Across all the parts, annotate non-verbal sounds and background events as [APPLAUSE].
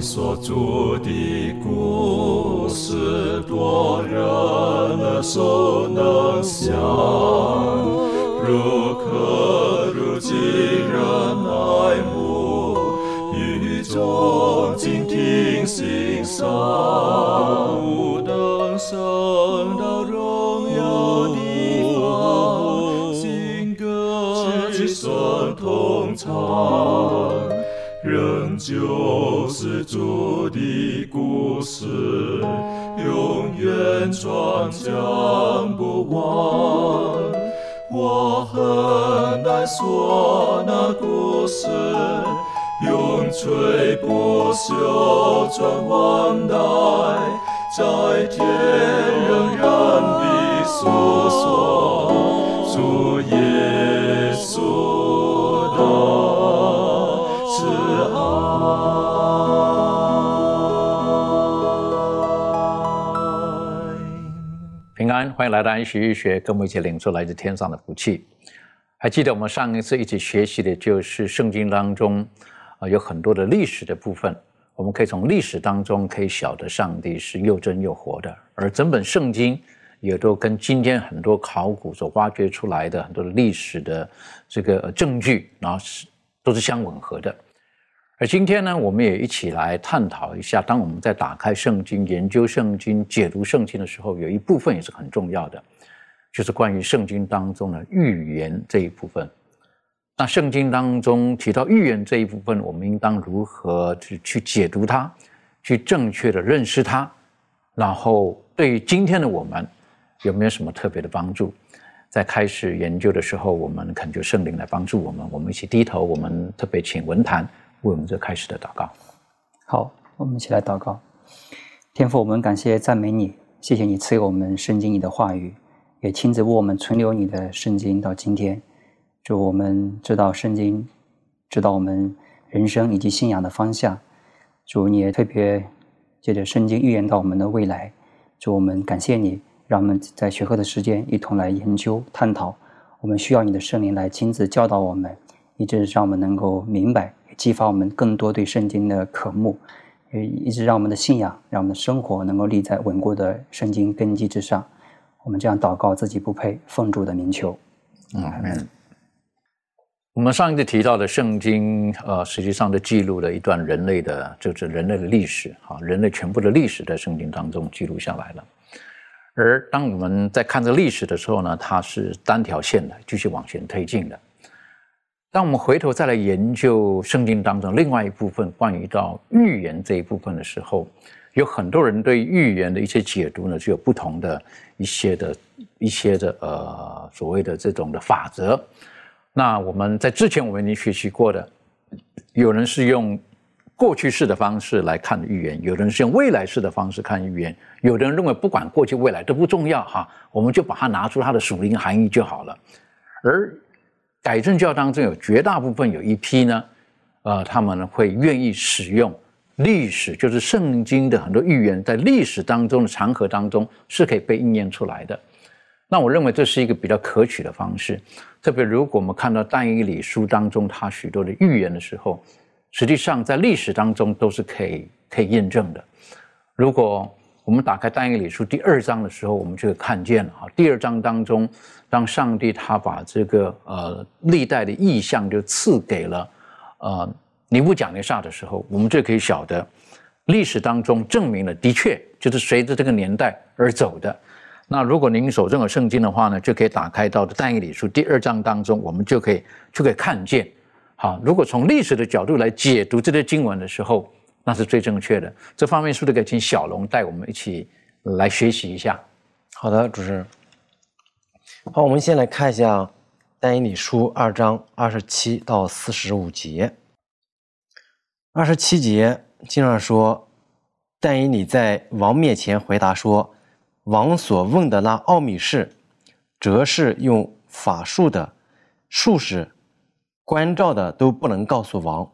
所著的故事，多人耳熟能详，如可如今人爱慕，语中静听心声，转将不完。我很难说那故事，永垂不朽传万代，在天仍然的诉说主耶欢迎来到安息日学，跟我们一起领受来自天上的福气。还记得我们上一次一起学习的就是圣经当中啊、有很多的历史的部分，我们可以从历史当中可以晓得上帝是又真又活的，而整本圣经也都跟今天很多考古所挖掘出来的很多的历史的这个证据，然后是都是相吻合的。而今天呢，我们也一起来探讨一下，当我们在打开圣经、研究圣经、解读圣经的时候，有一部分也是很重要的，就是关于圣经当中的预言这一部分。那圣经当中提到预言这一部分，我们应当如何去去解读它，去正确的认识它，然后对于今天的我们有没有什么特别的帮助？在开始研究的时候，我们恳求圣灵来帮助我们，我们一起低头，我们特别请文坛为我们这开始的祷告。好，我们一起来祷告。天父，我们感谢赞美你，谢谢你赐给我们圣经你的话语，也亲自为我们存留你的圣经到今天。主，我们知道圣经，知道我们人生以及信仰的方向。主，你也特别借着圣经预言到我们的未来。主，我们感谢你，让我们在学课的时间一同来研究探讨。我们需要你的圣灵来亲自教导我们，以致让我们能够明白，激发我们更多对圣经的渴慕，也一直让我们的信仰，让我们的生活能够立在稳固的圣经根基之上。我们这样祷告，自己不配，奉主的名求。嗯，我们上一次提到的圣经，呃，实际上都记录了一段人类的，就是人类的历史，哈，人类全部的历史在圣经当中记录下来了。而当我们在看这历史的时候呢，它是单条线的，继续往前推进的。当我们回头再来研究圣经当中另外一部分关于到预言这一部分的时候，有很多人对预言的一些解读呢，就有不同的一些的一些的呃所谓的这种的法则。那我们在之前我们已经学习过的，有人是用过去式的方式来看预言，有人是用未来式的方式看预言，有的人认为不管过去未来都不重要哈，我们就把它拿出它的属灵含义就好了。而改正教当中有绝大部分有一批呢，呃，他们呢会愿意使用历史，就是圣经的很多预言在历史当中的长河当中是可以被应验出来的。那我认为这是一个比较可取的方式，特别如果我们看到但以理书当中它许多的预言的时候，实际上在历史当中都是可以可以验证的。如果我们打开但以理书第二章的时候，我们就会看见了哈，第二章当中，当上帝他把这个呃历代的意象就赐给了呃尼布甲尼撒的时候，我们就可以晓得历史当中证明了，的确就是随着这个年代而走的。那如果您手中有圣经的话呢，就可以打开到的但以理书第二章当中，我们就可以就可以看见，好，如果从历史的角度来解读这些经文的时候，那是最正确的。这方面是不是可请小龙带我们一起来学习一下？好的，主持人。好，我们先来看一下但以理书二章二十七到四十五节。二十七节经上说，但以理在王面前回答说：“王所问的那奥秘事，则是用法术的、术士、关照的都不能告诉王，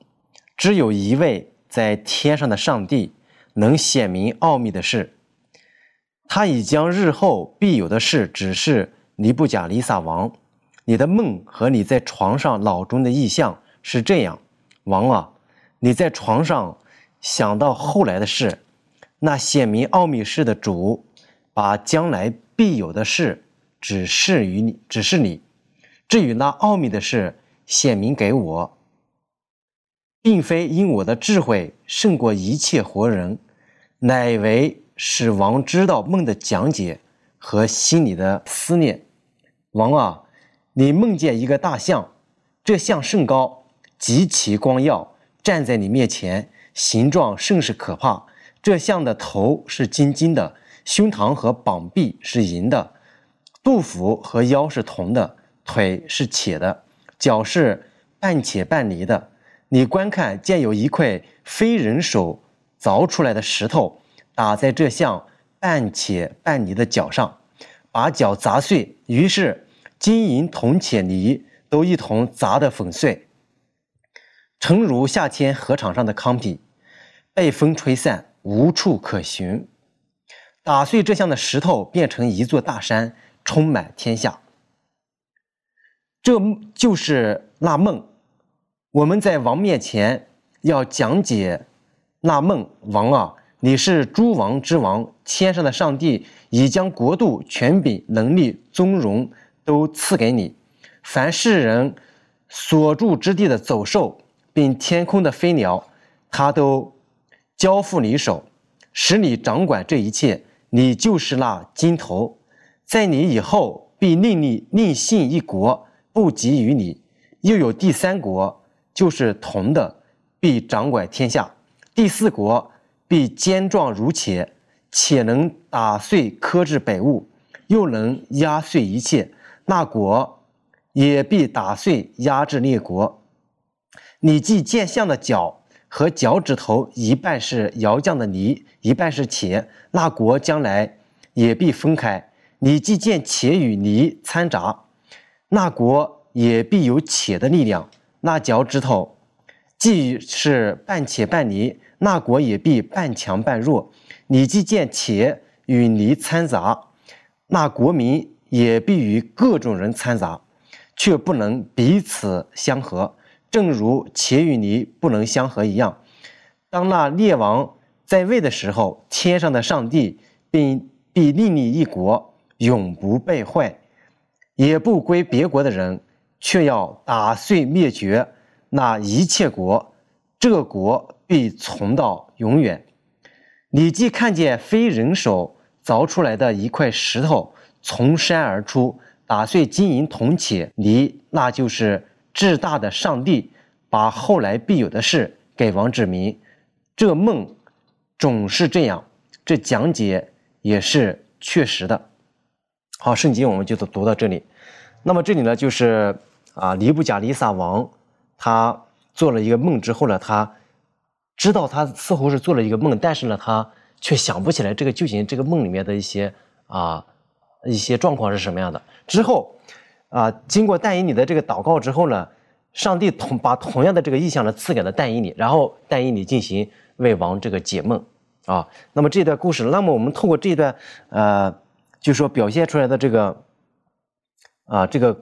只有一位在天上的上帝能显明奥秘的事。他已将日后必有的事指示尼布甲尼撒王。你的梦和你在床上脑中的意象是这样，王啊，你在床上想到后来的事，那显明奥秘事的主，把将来必有的事指示于你，指示你。至于那奥秘的事，显明给我，并非因我的智慧胜过一切活人，乃为使王知道梦的讲解和心里的思念。王啊，你梦见一个大象，这象甚高，极其光耀，站在你面前，形状甚是可怕。这象的头是金金的，胸膛和膀臂是银的，肚腹和腰是铜的。腿是铁的，脚是半铁半泥的。你观看，见有一块非人手凿出来的石头，打在这像半铁半泥的脚上，把脚砸碎。于是金银铜铁泥都一同砸得粉碎，诚如夏天河场上的糠皮，被风吹散，无处可寻。打碎这像的石头，变成一座大山，充满天下。这就是那梦，我们在王面前要讲解那梦。王啊，你是诸王之王，天上的上帝已将国度、权柄、能力、尊荣都赐给你。凡世人所住之地的走兽，并天空的飞鸟，他都交付你手，使你掌管这一切。你就是那金头，在你以后必另立另信一国。不及于你，又有第三国，就是铜的，必掌管天下；第四国必坚壮如铁，且能打碎克制北物，又能压碎一切。那国也必打碎压制列国。你既见象的脚和脚趾头一半是窑匠的泥，一半是铁，那国将来也必分开。你既见铁与泥掺杂。那国也必有铁的力量，那脚趾头既是半铁半泥，那国也必半强半弱。你既见铁与泥掺杂，那国民也必与各种人掺杂，却不能彼此相合，正如铁与泥不能相合一样。当那列王在位的时候，天上的上帝并必另立一国，永不败坏。也不归别国的人，却要打碎灭绝那一切国，这国必存到永远。你既看见非人手凿出来的一块石头从山而出，打碎金银铜铁泥，那就是至大的上帝把后来必有的事给王指明。这梦总是这样，这讲解也是确实的。好，圣经我们就读读到这里。那么这里呢，就是啊，尼布甲尼撒王他做了一个梦之后呢，他知道他似乎是做了一个梦，但是呢，他却想不起来这个究竟这个梦里面的一些啊一些状况是什么样的。之后啊，经过但以理的这个祷告之后呢，上帝同把同样的这个意象呢赐给了但以理，然后但以理进行为王这个解梦啊。那么这段故事，那么我们透过这段呃，就说表现出来的这个。啊，这个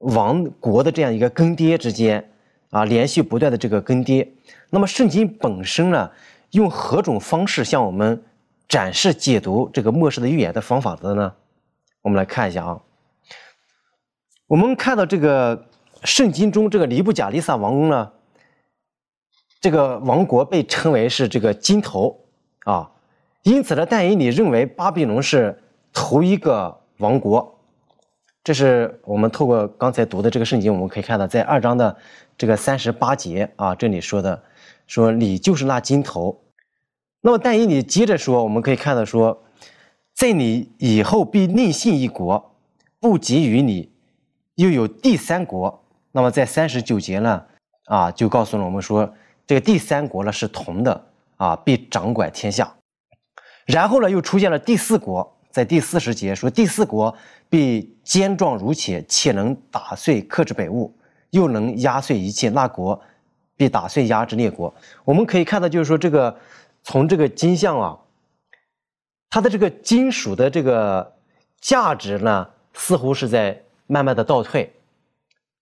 王国的这样一个更迭之间，啊，连续不断的这个更迭。那么圣经本身呢，用何种方式向我们展示解读这个末世的预言的方法的呢？我们来看一下啊。我们看到这个圣经中这个尼布甲利撒王宫呢，这个王国被称为是这个金头啊，因此呢，但以理认为巴比伦是头一个王国。这是我们透过刚才读的这个圣经，我们可以看到，在二章的这个三十八节啊，这里说的说你就是那金头。那么但以理接着说，我们可以看到说，在你以后必另信一国，不及于你，又有第三国。那么在三十九节呢，啊，就告诉了我们说，这个第三国呢是铜的啊，必掌管天下。然后呢，又出现了第四国。在第四十节说，第四国必坚壮如铁，且能打碎克制北物，又能压碎一切。那国必打碎压制列国。我们可以看到，就是说这个从这个金像啊，它的这个金属的这个价值呢，似乎是在慢慢的倒退，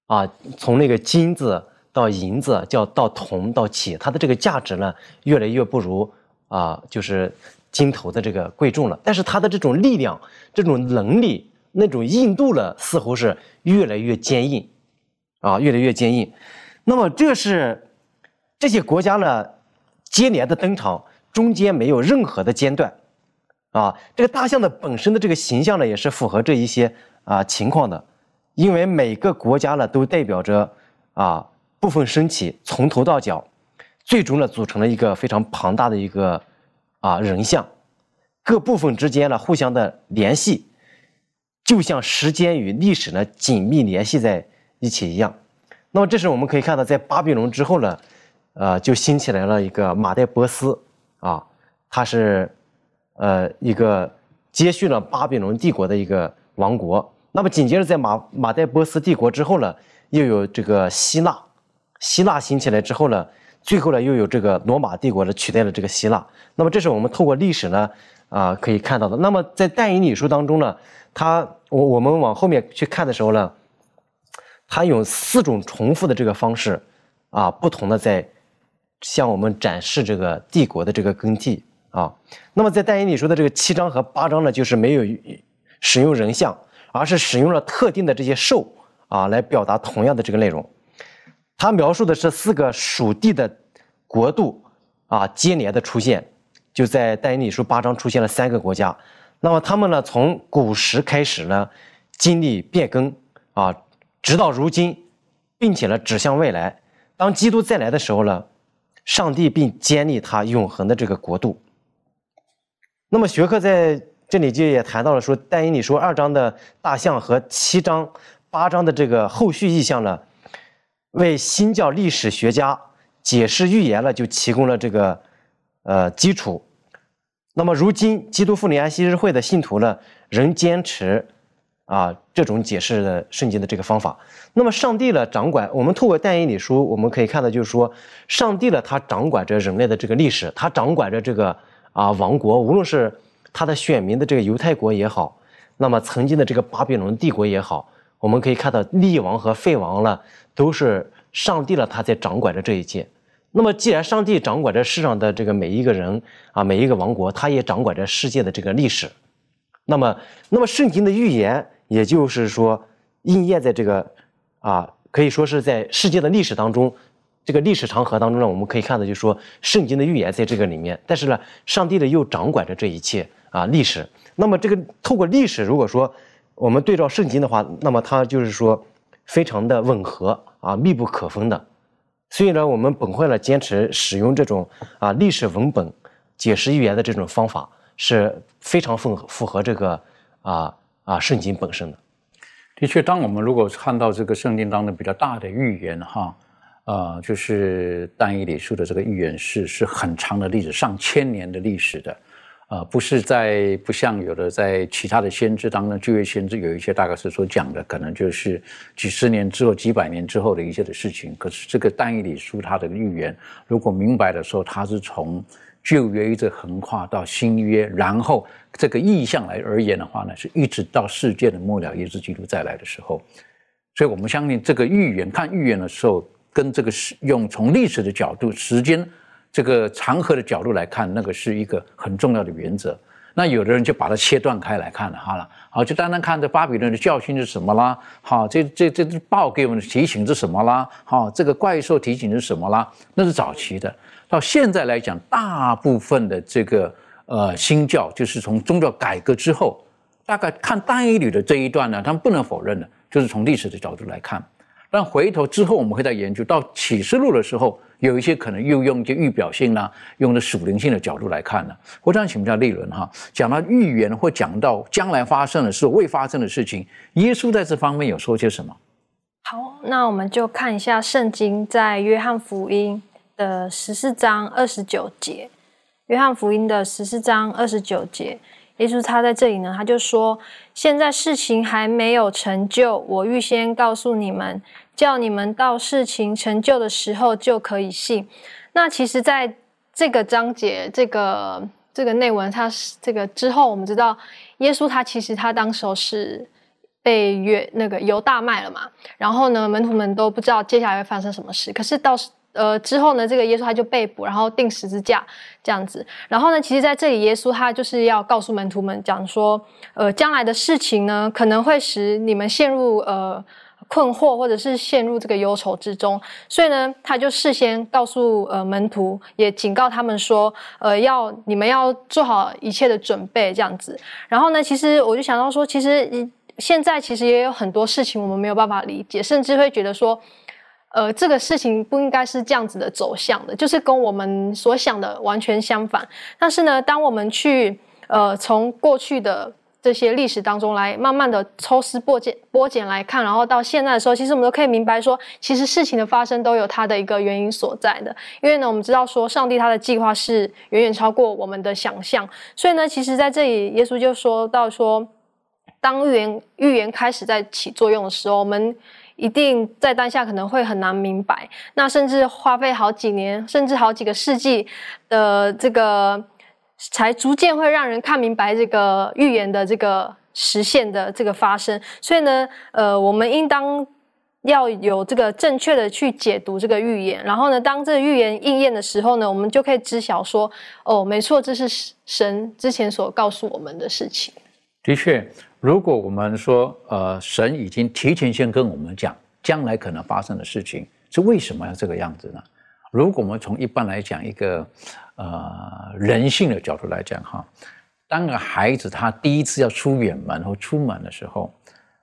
啊，从那个金子到银子，叫到铜到铁，它的这个价值呢，越来越不如啊，就是金头的这个贵重了。但是它的这种力量、这种能力、那种硬度呢，似乎是越来越坚硬，啊，越来越坚硬。那么这是这些国家呢接连的登场，中间没有任何的间断，啊，这个大象的本身的这个形象呢，也是符合这一些啊情况的，因为每个国家呢都代表着啊。部分身体从头到脚，最终呢组成了一个非常庞大的一个啊人像，各部分之间呢互相的联系，就像时间与历史呢紧密联系在一起一样。那么这是我们可以看到，在巴比伦之后呢，呃就兴起来了一个马代波斯啊，它是呃一个接续了巴比伦帝国的一个王国。那么紧接着在马马代波斯帝国之后呢，又有这个希腊。希腊兴起来之后呢，最后呢又有这个罗马帝国呢取代了这个希腊。那么这是我们透过历史呢啊可以看到的。那么在但以理书当中呢，它我我们往后面去看的时候呢，它有四种重复的这个方式啊，不同的在向我们展示这个帝国的这个更替啊。那么在但以理书的这个七章和八章呢，就是没有使用人像，而是使用了特定的这些兽啊来表达同样的这个内容。他描述的是四个属地的国度啊，接连的出现，就在但以理书八章出现了三个国家。那么他们呢，从古时开始呢，经历变更啊，直到如今，并且呢，指向未来。当基督再来的时候呢，上帝并建立他永恒的这个国度。那么学科在这里就也谈到了说，但以理书二章的大象和七章八章的这个后续意象呢。为新教历史学家解释预言了，就提供了这个呃基础。那么，如今基督复临安息日会的信徒呢，仍坚持啊这种解释的圣经的这个方法。那么，上帝呢掌管我们透过但以理书，我们可以看到，就是说，上帝呢他掌管着人类的这个历史，他掌管着这个啊王国，无论是他的选民的这个犹太国也好，那么曾经的这个巴比伦帝国也好。我们可以看到，立王和废王呢，都是上帝了，他在掌管着这一切。那么，既然上帝掌管着世上的这个每一个人啊，每一个王国，他也掌管着世界的这个历史。那么，那么圣经的预言，也就是说，应验在这个啊，可以说是在世界的历史当中，这个历史长河当中呢，我们可以看到，就是说，圣经的预言在这个里面。但是呢，上帝呢又掌管着这一切啊，历史。那么，这个透过历史，如果说。我们对照圣经的话，那么它就是说非常的吻合啊，密不可分的。所以呢，我们本会呢坚持使用这种啊历史文本解释预言的这种方法，是非常符符合这个啊啊圣经本身的。的确，当我们如果看到这个圣经当中比较大的预言哈，呃，就是但以理书的这个预言是是很长的历史，上千年的历史的。啊，不是在不像有的在其他的先知当中，旧约先知有一些大概是所讲的，可能就是几十年之后、几百年之后的一些的事情。可是这个但以理书它的预言，如果明白的时候，它是从旧约一直横跨到新约，然后这个意象来而言的话呢，是一直到世界的末了，耶稣基督再来的时候。所以我们相信这个预言，看预言的时候，跟这个是用从历史的角度、时间。这个长河的角度来看，那个是一个很重要的原则。那有的人就把它切断开来看了，好了，好就单单看这巴比伦的教训是什么啦，好，这这这报给我们的提醒是什么啦，好，这个怪兽提醒是什么啦，那是早期的。到现在来讲，大部分的这个呃新教，就是从宗教改革之后，大概看单一缕的这一段呢，他们不能否认的，就是从历史的角度来看。但回头之后，我们会在研究到启示录的时候。有一些可能又用一些预表性啦，用的属灵性的角度来看呢。我想请教立伦哈，讲到预言或讲到将来发生的事、未发生的事情，耶稣在这方面有说些什么？好，那我们就看一下圣经在约翰福音的十四章二十九节。约翰福音的十四章二十九节，耶稣他在这里呢，他就说：“现在事情还没有成就，我预先告诉你们。”叫你们到事情成就的时候就可以信。那其实，在这个章节、这个这个内文，它是这个之后，我们知道耶稣他其实他当时候是被约那个犹大卖了嘛。然后呢，门徒们都不知道接下来会发生什么事。可是到呃之后呢，这个耶稣他就被捕，然后钉十字架这样子。然后呢，其实在这里，耶稣他就是要告诉门徒们讲说，呃，将来的事情呢，可能会使你们陷入呃。困惑，或者是陷入这个忧愁之中，所以呢，他就事先告诉呃门徒，也警告他们说，呃，要你们要做好一切的准备，这样子。然后呢，其实我就想到说，其实现在其实也有很多事情我们没有办法理解，甚至会觉得说，呃，这个事情不应该是这样子的走向的，就是跟我们所想的完全相反。但是呢，当我们去呃从过去的。这些历史当中来慢慢的抽丝剥茧剥茧来看，然后到现在的时候，其实我们都可以明白说，其实事情的发生都有它的一个原因所在的。因为呢，我们知道说，上帝他的计划是远远超过我们的想象，所以呢，其实在这里，耶稣就说到说，当预言预言开始在起作用的时候，我们一定在当下可能会很难明白，那甚至花费好几年，甚至好几个世纪的这个。才逐渐会让人看明白这个预言的这个实现的这个发生，所以呢，呃，我们应当要有这个正确的去解读这个预言，然后呢，当这个预言应验的时候呢，我们就可以知晓说，哦，没错，这是神之前所告诉我们的事情。的确，如果我们说，呃，神已经提前先跟我们讲将来可能发生的事情，是为什么要这个样子呢？如果我们从一般来讲一个。呃，人性的角度来讲，哈，当个孩子他第一次要出远门或出门的时候，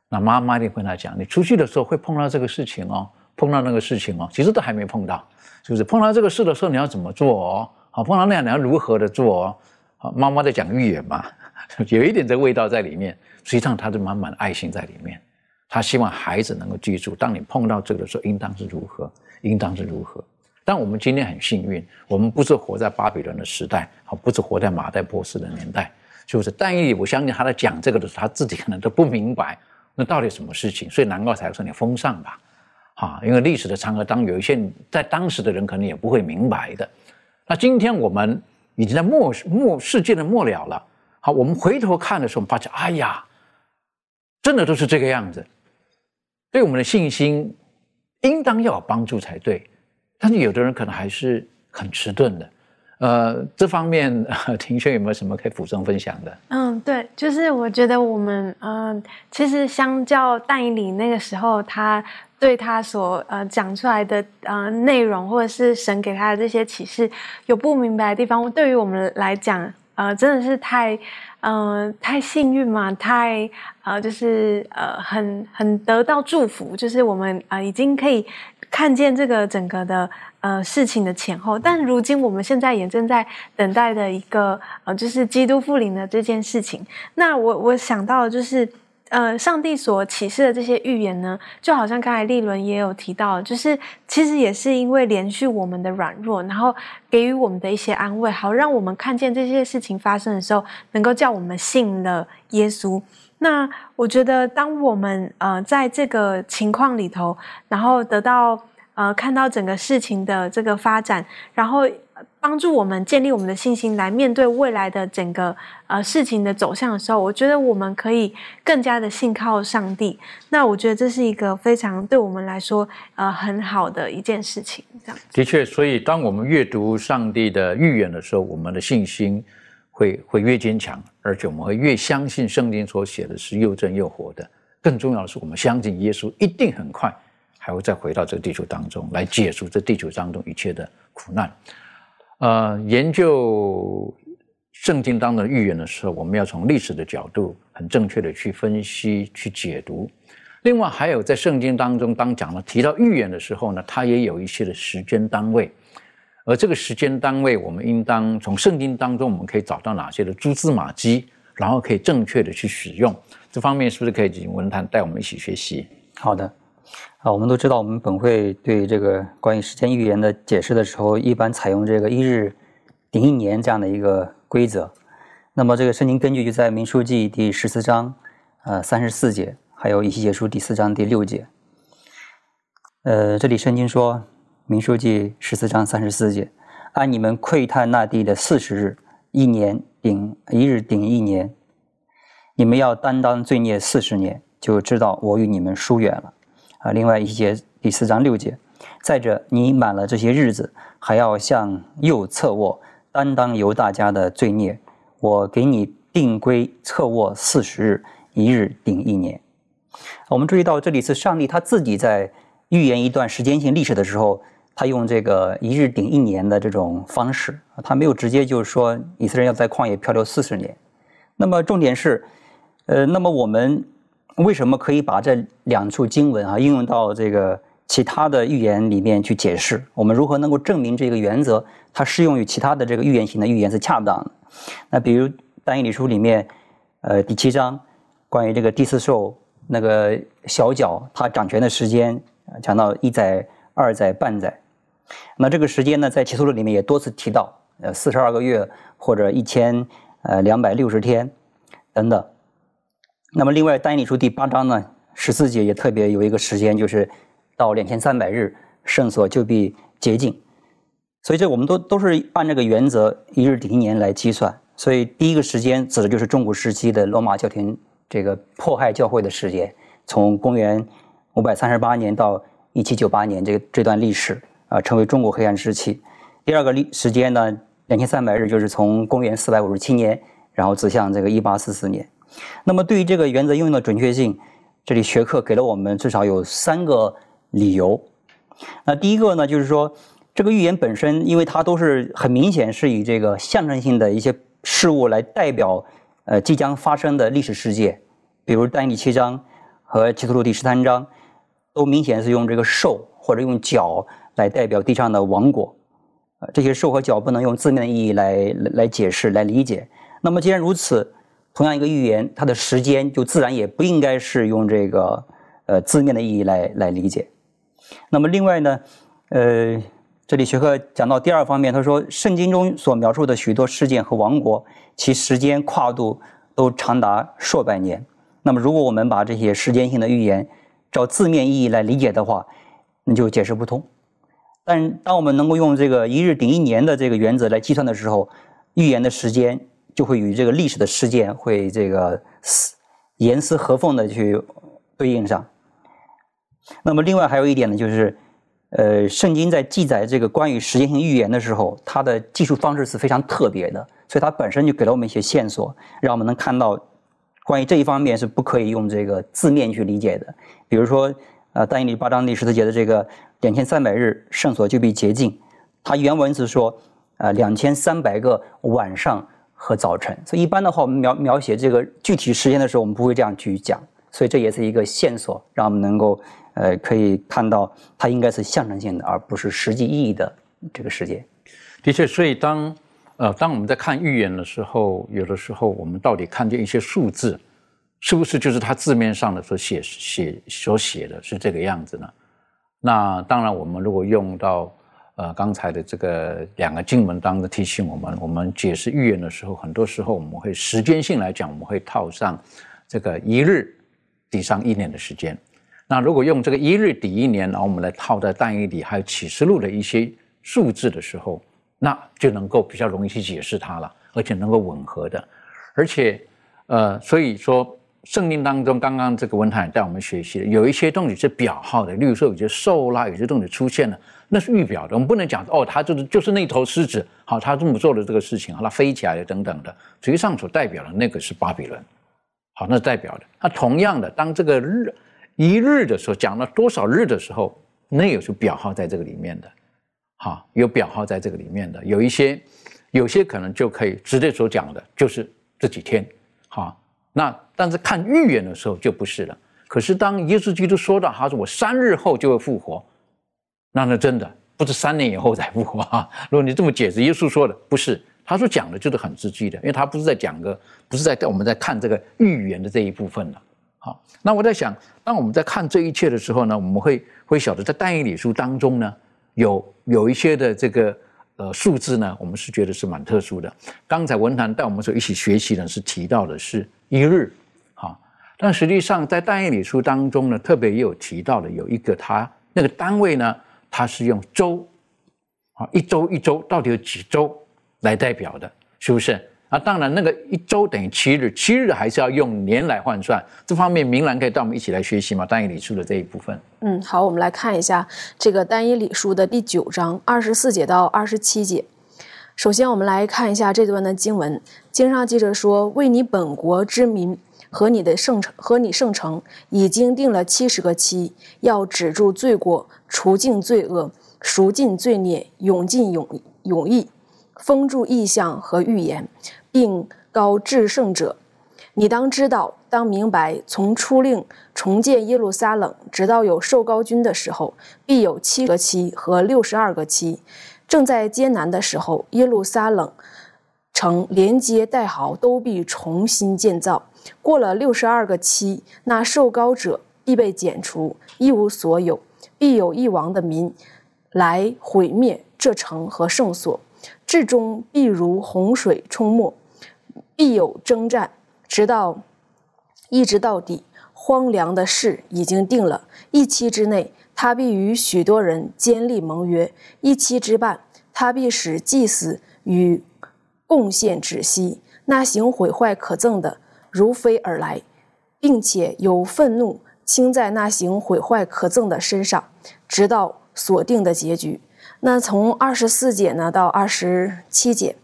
那妈妈一定跟他讲：，你出去的时候会碰到这个事情哦，碰到那个事情哦，其实都还没碰到，是不是？碰到这个事的时候你要怎么做哦？好，碰到那样你要如何的做哦？好，妈妈在讲预言嘛，[LAUGHS] 有一点这味道在里面，实际上他是满满的爱心在里面，他希望孩子能够记住，当你碰到这个的时候，应当是如何，应当是如何。但我们今天很幸运，我们不是活在巴比伦的时代，好，不是活在马代波斯的年代，是不是？但以我相信他在讲这个的时候，他自己可能都不明白那到底什么事情，所以难怪才说你封上吧，啊，因为历史的长河当有一些在当时的人可能也不会明白的。那今天我们已经在末末世界的末了了，好，我们回头看的时候，发现，哎呀，真的都是这个样子，对我们的信心应当要有帮助才对。但是有的人可能还是很迟钝的，呃，这方面 [LAUGHS] 庭轩有没有什么可以补充分享的？嗯，对，就是我觉得我们，嗯，其实相较但以理那个时候，他对他所呃讲出来的呃内容，或者是神给他的这些启示，有不明白的地方，对于我们来讲，呃，真的是太，嗯，太幸运嘛，太，呃，就是呃，很很得到祝福，就是我们呃已经可以。看见这个整个的呃事情的前后，但如今我们现在也正在等待的一个呃，就是基督复临的这件事情。那我我想到就是，呃，上帝所启示的这些预言呢，就好像刚才立伦也有提到，就是其实也是因为连续我们的软弱，然后给予我们的一些安慰，好让我们看见这些事情发生的时候，能够叫我们信了耶稣。那我觉得，当我们呃在这个情况里头，然后得到呃看到整个事情的这个发展，然后帮助我们建立我们的信心，来面对未来的整个呃事情的走向的时候，我觉得我们可以更加的信靠上帝。那我觉得这是一个非常对我们来说呃很好的一件事情。这样的确，所以当我们阅读上帝的预言的时候，我们的信心。会会越坚强，而且我们会越相信圣经所写的是又真又活的。更重要的是，我们相信耶稣一定很快还会再回到这个地球当中来解除这地球当中一切的苦难。呃，研究圣经当中的预言的时候，我们要从历史的角度很正确的去分析、去解读。另外，还有在圣经当中，当讲了提到预言的时候呢，它也有一些的时间单位。而这个时间单位，我们应当从圣经当中，我们可以找到哪些的蛛丝马迹，然后可以正确的去使用。这方面是不是可以请文坛带我们一起学习？好的，啊，我们都知道，我们本会对这个关于时间预言的解释的时候，一般采用这个一日顶一年这样的一个规则。那么，这个圣经根据就在民书记第十四章，呃，三十四节，还有以西结书第四章第六节。呃，这里圣经说。民书记十四章三十四节，按你们窥探那地的四十日，一年顶一日顶一年，你们要担当罪孽四十年，就知道我与你们疏远了。啊，另外一节第四章六节，再者你满了这些日子，还要向右侧卧，担当由大家的罪孽。我给你定规侧卧四十日，一日顶一年。我们注意到这里是上帝他自己在预言一段时间性历史的时候，他用这个一日顶一年的这种方式，他没有直接就是说以色列要在旷野漂流四十年。那么重点是，呃，那么我们为什么可以把这两处经文啊应用到这个其他的预言里面去解释？我们如何能够证明这个原则它适用于其他的这个预言型的预言是恰当的？那比如但以理书里面，呃，第七章关于这个第四兽那个小角它掌权的时间，讲到一载、二载、半载。那这个时间呢，在启示录里面也多次提到，呃，四十二个月或者一千呃两百六十天等等。那么另外但以理书第八章呢，十四节也特别有一个时间，就是到两千三百日，圣所就必洁净。所以这我们都都是按这个原则一日顶一年来计算。所以第一个时间指的就是中古时期的罗马教廷这个迫害教会的时间，从公元五百三十八年到一七九八年这个这段历史啊，成为中国黑暗时期。第二个历时间呢，两千三百日就是从公元四百五十七年，然后指向这个一八四四年。那么对于这个原则应用的准确性，这里学科给了我们至少有三个理由。那第一个呢，就是说。这个预言本身，因为它都是很明显是以这个象征性的一些事物来代表，呃，即将发生的历史事件，比如但以理七章和启示录第十三章，都明显是用这个兽或者用角来代表地上的王国，呃，这些兽和角不能用字面的意义来来解释来理解。那么既然如此，同样一个预言，它的时间就自然也不应该是用这个呃字面的意义来来理解。那么另外呢，呃。这里学科讲到第二方面，他说圣经中所描述的许多事件和王国，其时间跨度都长达数百年。那么，如果我们把这些时间性的预言照字面意义来理解的话，那就解释不通。但当我们能够用这个一日顶一年的这个原则来计算的时候，预言的时间就会与这个历史的事件会这个严丝合缝的去对应上。那么，另外还有一点呢，就是。呃，圣经在记载这个关于时间性预言的时候，它的记述方式是非常特别的，所以它本身就给了我们一些线索，让我们能看到关于这一方面是不可以用这个字面去理解的。比如说，呃，但以理八章第十四节的这个两千三百日圣所就被洁净，它原文是说，呃，两千三百个晚上和早晨。所以一般的话，我们描描写这个具体时间的时候，我们不会这样去讲。所以这也是一个线索，让我们能够。呃，可以看到它应该是象征性的，而不是实际意义的这个时间。的确，所以当呃当我们在看预言的时候，有的时候我们到底看见一些数字，是不是就是它字面上的所写写所写的是这个样子呢？那当然，我们如果用到呃刚才的这个两个经文当中提醒我们，我们解释预言的时候，很多时候我们会时间性来讲，我们会套上这个一日抵上一年的时间。那如果用这个一日抵一年，然后我们来套在但以理还有启示录的一些数字的时候，那就能够比较容易去解释它了，而且能够吻合的。而且，呃，所以说圣经当中，刚刚这个文坛带我们学习的，有一些东西是表号的，例如说有些兽啦，有些东西出现了，那是预表的。我们不能讲哦，它就是就是那头狮子，好，它这么做的这个事情，好，它飞起来了等等的，实际上所代表的那个是巴比伦，好，那是代表的。那同样的，当这个日。一日的时候讲了多少日的时候，那也是表号在这个里面的，哈，有表号在这个里面的，有一些，有些可能就可以直接所讲的，就是这几天，哈，那但是看预言的时候就不是了。可是当耶稣基督说到他说我三日后就会复活，那那真的不是三年以后才复活啊？[LAUGHS] 如果你这么解释，耶稣说的不是，他说讲的就是很实际的，因为他不是在讲个，不是在我们在看这个预言的这一部分了。好，那我在想，当我们在看这一切的时候呢，我们会会晓得，在但以理书当中呢，有有一些的这个呃数字呢，我们是觉得是蛮特殊的。刚才文坛带我们所一起学习呢，是提到的是一日，哈，但实际上在但以理书当中呢，特别也有提到的有一个它那个单位呢，它是用周，啊，一周一周到底有几周来代表的，是不是？啊，当然那个一周等于七日，七日还是要用年来换算。这方面明兰可以带我们一起来学习吗？单一礼数的这一部分。嗯，好，我们来看一下这个单一礼数的第九章二十四节到二十七节。首先，我们来看一下这段的经文。经上记着说：“为你本国之民和你的圣城和你圣城，已经定了七十个期，要止住罪过，除尽罪恶，赎尽罪孽，永尽永永义，封住异象和预言。”并高至圣者，你当知道，当明白，从初令重建耶路撒冷，直到有受高君的时候，必有七个期和六十二个期。正在艰难的时候，耶路撒冷城连接带壕都必重新建造。过了六十二个期，那受高者必被剪除，一无所有，必有一王的民来毁灭这城和圣所，至终必如洪水冲没。必有征战，直到一直到底。荒凉的事已经定了，一期之内，他必与许多人坚立盟约；一期之半，他必使祭司与贡献止息。那行毁坏可憎的，如飞而来，并且有愤怒倾在那行毁坏可憎的身上，直到锁定的结局。那从二十四节呢到二十七节。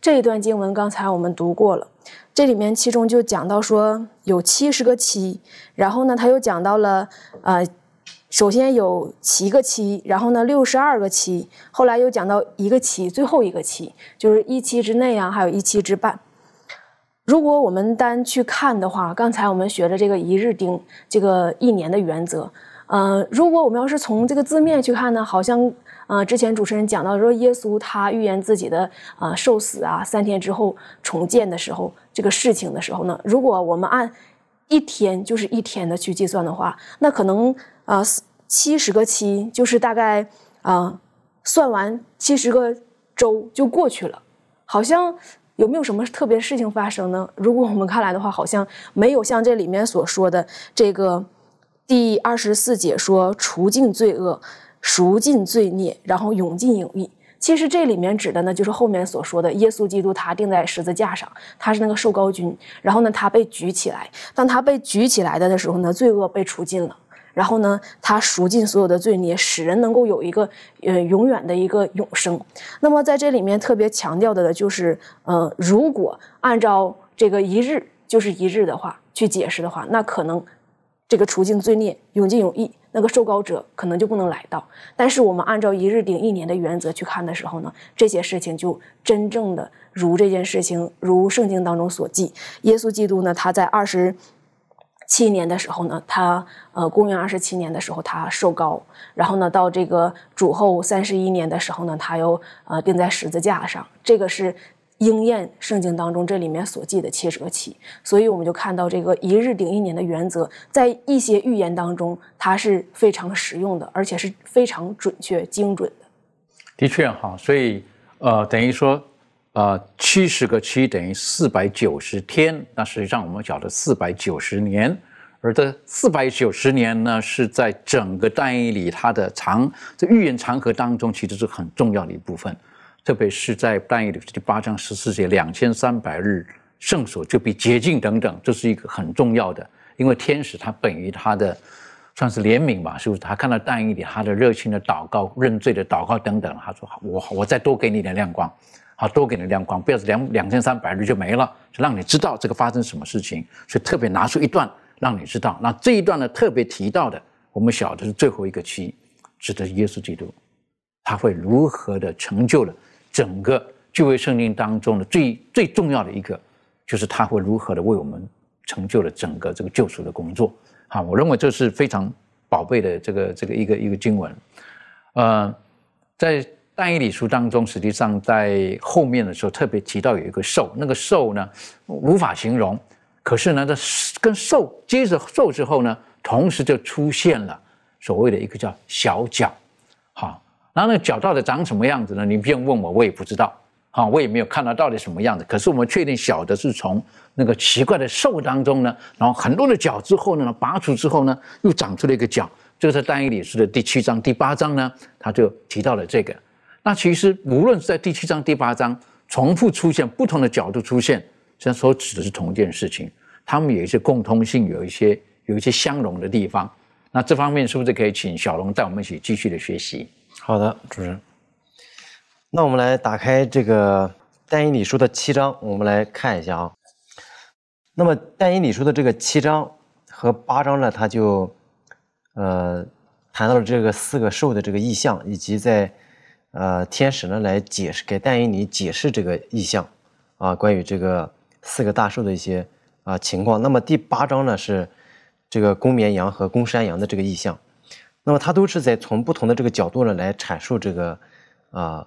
这一段经文刚才我们读过了，这里面其中就讲到说有七十个期，然后呢他又讲到了，呃，首先有七个期，然后呢六十二个期，后来又讲到一个期，最后一个期就是一期之内啊，还有一期之半。如果我们单去看的话，刚才我们学的这个一日丁这个一年的原则，嗯，如果我们要是从这个字面去看呢，好像。呃，之前主持人讲到说，耶稣他预言自己的呃受死啊，三天之后重建的时候，这个事情的时候呢，如果我们按一天就是一天的去计算的话，那可能呃七十个期就是大概啊算完七十个周就过去了，好像有没有什么特别事情发生呢？如果我们看来的话，好像没有像这里面所说的这个第二十四节说除尽罪恶。赎尽罪孽，然后永进永义。其实这里面指的呢，就是后面所说的耶稣基督，他钉在十字架上，他是那个受膏君。然后呢，他被举起来。当他被举起来的的时候呢，罪恶被除尽了。然后呢，他赎尽所有的罪孽，使人能够有一个呃永远的一个永生。那么在这里面特别强调的呢，就是呃，如果按照这个一日就是一日的话去解释的话，那可能这个除尽罪孽，永尽永义。那个受膏者可能就不能来到，但是我们按照一日顶一年的原则去看的时候呢，这些事情就真正的如这件事情如圣经当中所记，耶稣基督呢，他在二十七年的时候呢，他呃公元二十七年的时候他受膏，然后呢到这个主后三十一年的时候呢，他又呃钉在十字架上，这个是。应验圣经当中这里面所记的七十个期，所以我们就看到这个一日顶一年的原则，在一些预言当中，它是非常实用的，而且是非常准确精准的。的确哈，所以呃，等于说呃，七十个期等于四百九十天，那实际上我们讲的四百九十年，而这四百九十年呢，是在整个单一里它的长这预言长河当中，其实是很重要的一部分。特别是在但以理第八章十四节，两千三百日圣所就被洁净等等，这是一个很重要的。因为天使他本于他的算是怜悯吧，是不是？他看到但以理他的热情的祷告、认罪的祷告等等，他说：“我我再多给你点亮光，好多给你亮光，不要是两两千三百日就没了，就让你知道这个发生什么事情。所以特别拿出一段让你知道。那这一段呢，特别提到的，我们晓得是最后一个期，指的是耶稣基督，他会如何的成就了。”整个旧约圣经当中的最最重要的一个，就是他会如何的为我们成就了整个这个救赎的工作。啊，我认为这是非常宝贝的这个这个一个一个经文。呃，在但以理书当中，实际上在后面的时候特别提到有一个兽，那个兽呢无法形容，可是呢，这跟兽接着兽之后呢，同时就出现了所谓的一个叫小脚，然后那个脚到底长什么样子呢？你不用问我，我也不知道，啊，我也没有看到到底什么样子。可是我们确定小的是从那个奇怪的兽当中呢，然后很多的脚之后呢，拔除之后呢，又长出了一个脚。这是单一理书的第七章、第八章呢，他就提到了这个。那其实无论是在第七章、第八章，重复出现，不同的角度出现，实际上所指的是同一件事情。他们有一些共通性，有一些有一些相容的地方。那这方面是不是可以请小龙带我们一起继续的学习？好的，主持人。那我们来打开这个但以理书的七章，我们来看一下啊。那么但以理书的这个七章和八章呢，它就呃谈到了这个四个兽的这个意象，以及在呃天使呢来解释给但以理解释这个意象啊，关于这个四个大兽的一些啊情况。那么第八章呢是这个公绵羊和公山羊的这个意象，那么它都是在从不同的这个角度呢来阐述这个啊。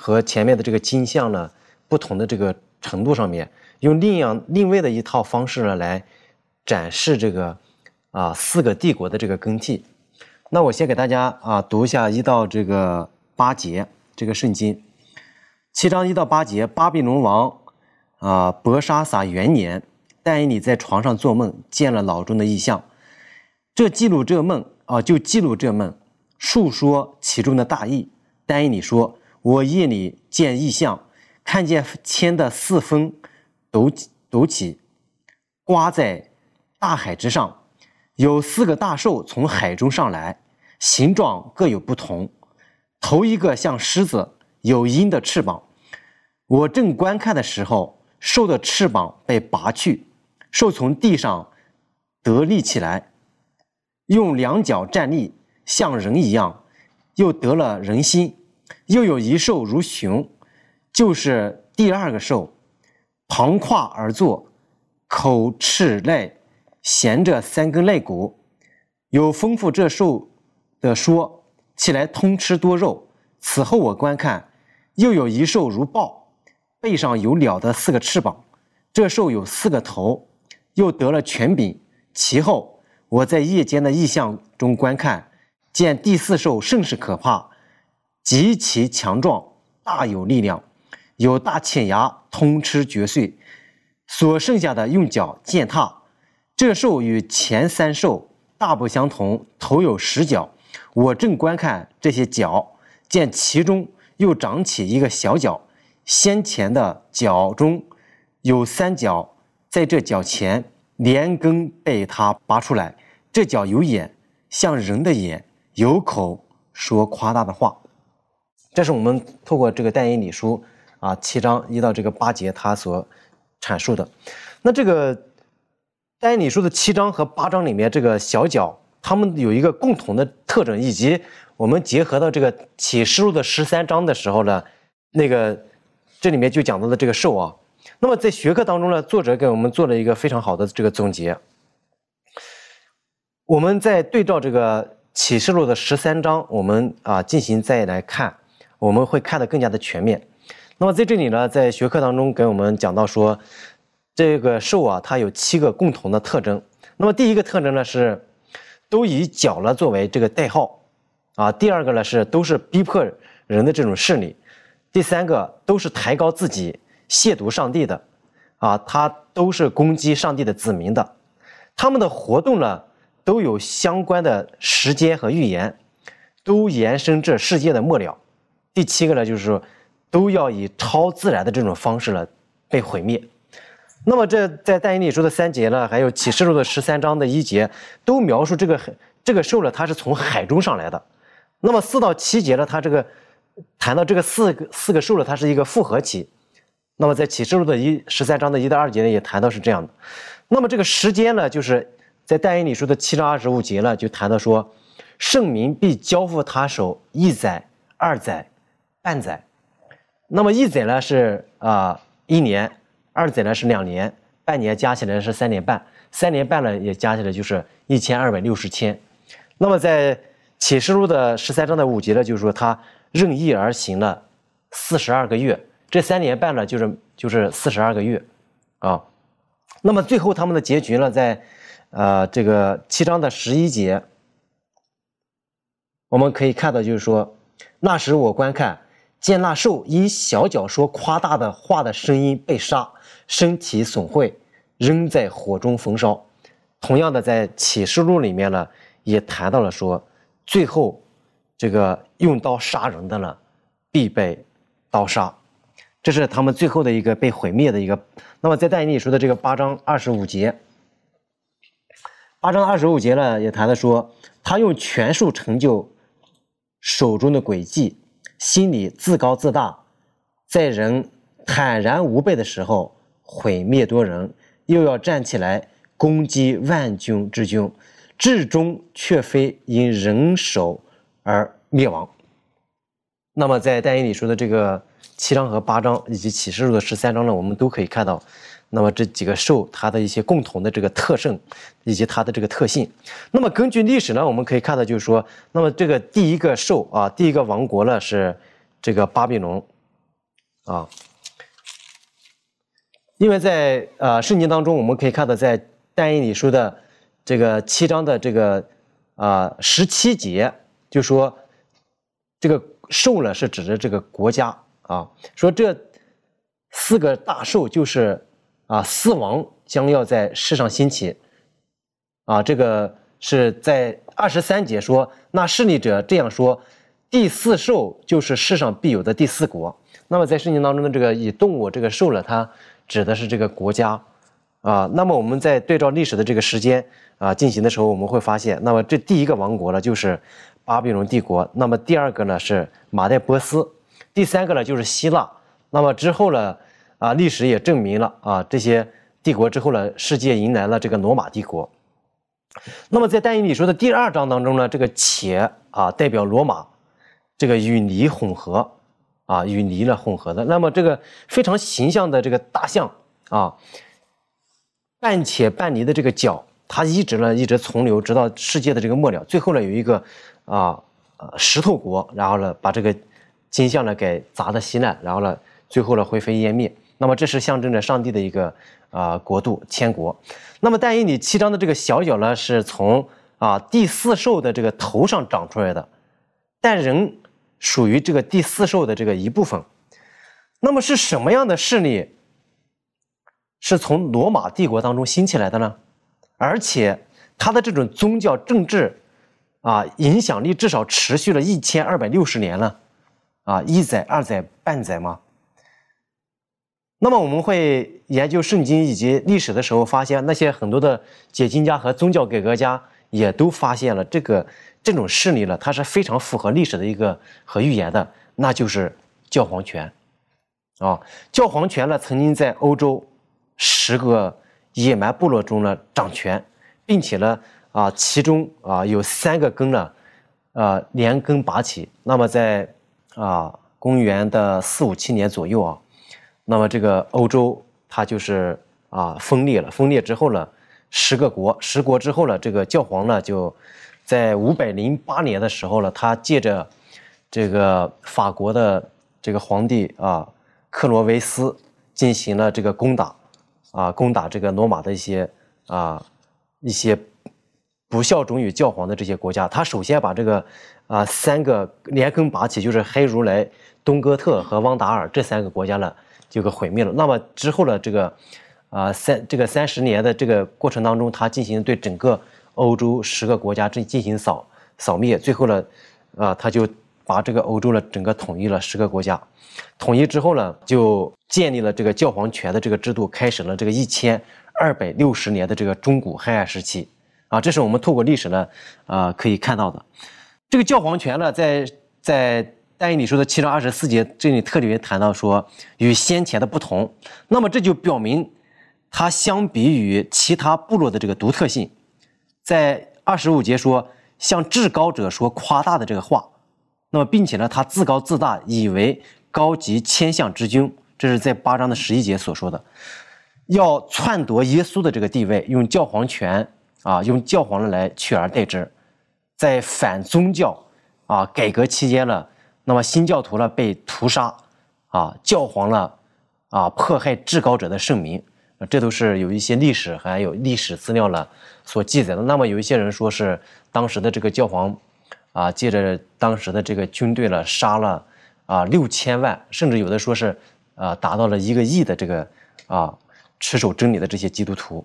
和前面的这个金像呢，不同的这个程度上面，用另样另外的一套方式呢来展示这个啊四个帝国的这个更替。那我先给大家啊读一下一到这个八节这个圣经，七章一到八节，巴比伦王啊伯沙撒元年，但以理在床上做梦，见了脑中的异象，这记录这梦啊就记录这梦，述说其中的大意。但以理说。我夜里见异象，看见天的四风陡陡起，刮在大海之上，有四个大兽从海中上来，形状各有不同。头一个像狮子，有鹰的翅膀。我正观看的时候，兽的翅膀被拔去，兽从地上得立起来，用两脚站立，像人一样，又得了人心。又有一兽如熊，就是第二个兽，旁跨而坐，口齿内衔着三根肋骨，有丰富这兽的说起来通吃多肉。此后我观看，又有一兽如豹，背上有鸟的四个翅膀，这兽有四个头，又得了权柄。其后我在夜间的异象中观看，见第四兽甚是可怕。极其强壮，大有力量，有大犬牙通吃绝碎，所剩下的用脚践踏。这兽与前三兽大不相同，头有十角。我正观看这些角，见其中又长起一个小角，先前的角中有三角，在这角前连根被它拔出来。这脚有眼，像人的眼，有口说夸大的话。这是我们透过这个但以理书啊七章一到这个八节，他所阐述的。那这个但以理书的七章和八章里面，这个小角，它们有一个共同的特征，以及我们结合到这个启示录的十三章的时候呢，那个这里面就讲到的这个兽啊。那么在学科当中呢，作者给我们做了一个非常好的这个总结。我们在对照这个启示录的十三章，我们啊进行再来看。我们会看得更加的全面。那么在这里呢，在学科当中给我们讲到说，这个兽啊，它有七个共同的特征。那么第一个特征呢是，都以角呢作为这个代号，啊，第二个呢是都是逼迫人的这种势力，第三个都是抬高自己、亵渎上帝的，啊，它都是攻击上帝的子民的。他们的活动呢都有相关的时间和预言，都延伸至世界的末了。第七个呢，就是，都要以超自然的这种方式呢被毁灭。那么这在但以理书的三节呢，还有启示录的十三章的一节，都描述这个这个兽呢，它是从海中上来的。那么四到七节呢，它这个谈到这个四个四个兽呢，它是一个复合体。那么在启示录的一十三章的一到二节呢，也谈到是这样的。那么这个时间呢，就是在但以理书的七章二十五节呢，就谈到说，圣民必交付他手一载、二载。半载，那么一载呢是啊一年，二载呢是两年，半年加起来是三年半，三年半呢也加起来就是一千二百六十天。那么在启示录的十三章的五节呢，就是说他任意而行了四十二个月，这三年半呢就是就是四十二个月啊。那么最后他们的结局呢，在呃这个七章的十一节，我们可以看到就是说那时我观看。见那兽因小脚说夸大的话的声音被杀，身体损毁，扔在火中焚烧。同样的，在启示录里面呢，也谈到了说，最后这个用刀杀人的呢，必被刀杀。这是他们最后的一个被毁灭的一个。那么在但以理说的这个八章二十五节，八章二十五节呢也谈的说，他用权术成就手中的诡计，心里自高自大，在人坦然无备的时候毁灭多人，又要站起来攻击万军之君，至终却非因人手而灭亡。那么，在但以理说的这个七章和八章，以及启示录的十三章呢，我们都可以看到，那么这几个兽它的一些共同的这个特征，以及它的这个特性。那么根据历史呢，我们可以看到，就是说，那么这个第一个兽啊，第一个王国呢是这个巴比伦啊，因为在呃圣经当中，我们可以看到，在但以理书的这个七章的这个啊十七节，就说这个。兽呢是指着这个国家啊，说这四个大兽就是啊，四王将要在世上兴起啊，这个是在二十三节说，那势力者这样说，第四兽就是世上必有的第四国。那么在圣经当中的这个以动物这个兽呢，它指的是这个国家啊。那么我们在对照历史的这个时间啊进行的时候，我们会发现，那么这第一个王国呢就是。巴比伦帝国，那么第二个呢是马代波斯，第三个呢就是希腊。那么之后呢，啊，历史也证明了啊，这些帝国之后呢，世界迎来了这个罗马帝国。那么在但以理说的第二章当中呢，这个且啊代表罗马，这个与泥混合啊，与泥呢混合的。那么这个非常形象的这个大象啊，半且半泥的这个角，它一直呢一直存留，直到世界的这个末了。最后呢有一个。啊，石头国，然后呢，把这个金像呢给砸得稀烂，然后呢，最后呢灰飞烟灭。那么这是象征着上帝的一个啊国度千国。那么但以理七章的这个小角呢，是从啊第四兽的这个头上长出来的，但人属于这个第四兽的这个一部分。那么是什么样的势力是从罗马帝国当中兴起来的呢？而且他的这种宗教政治。啊，影响力至少持续了一千二百六十年了，啊，一载、二载、半载吗？那么我们会研究圣经以及历史的时候，发现那些很多的解经家和宗教改革家也都发现了这个这种势力了，它是非常符合历史的一个和预言的，那就是教皇权，啊，教皇权呢曾经在欧洲十个野蛮部落中呢掌权，并且呢。啊，其中啊有三个根呢，呃连根拔起。那么在啊公元的四五七年左右啊，那么这个欧洲它就是啊分裂了。分裂之后呢，十个国，十国之后呢，这个教皇呢就在五百零八年的时候呢，他借着这个法国的这个皇帝啊克罗维斯进行了这个攻打，啊攻打这个罗马的一些啊一些。不效忠于教皇的这些国家，他首先把这个啊三个连根拔起，就是黑如来、东哥特和汪达尔这三个国家呢，就给毁灭了。那么之后呢，这个啊三这个三十年的这个过程当中，他进行对整个欧洲十个国家进进行扫扫灭，最后呢，啊他就把这个欧洲呢整个统一了十个国家，统一之后呢，就建立了这个教皇权的这个制度，开始了这个一千二百六十年的这个中古黑暗时期。啊，这是我们透过历史呢，啊，可以看到的。这个教皇权呢，在在但以理书的七章二十四节这里特别谈到说，与先前的不同。那么这就表明，它相比于其他部落的这个独特性。在二十五节说，向至高者说夸大的这个话。那么并且呢，他自高自大，以为高级千象之君。这是在八章的十一节所说的，要篡夺耶稣的这个地位，用教皇权。啊，用教皇呢来取而代之，在反宗教啊改革期间呢，那么新教徒呢被屠杀，啊，教皇呢啊迫害至高者的圣名，这都是有一些历史还有历史资料呢所记载的。那么有一些人说是当时的这个教皇啊，借着当时的这个军队呢杀了啊六千万，甚至有的说是啊达到了一个亿的这个啊持守真理的这些基督徒。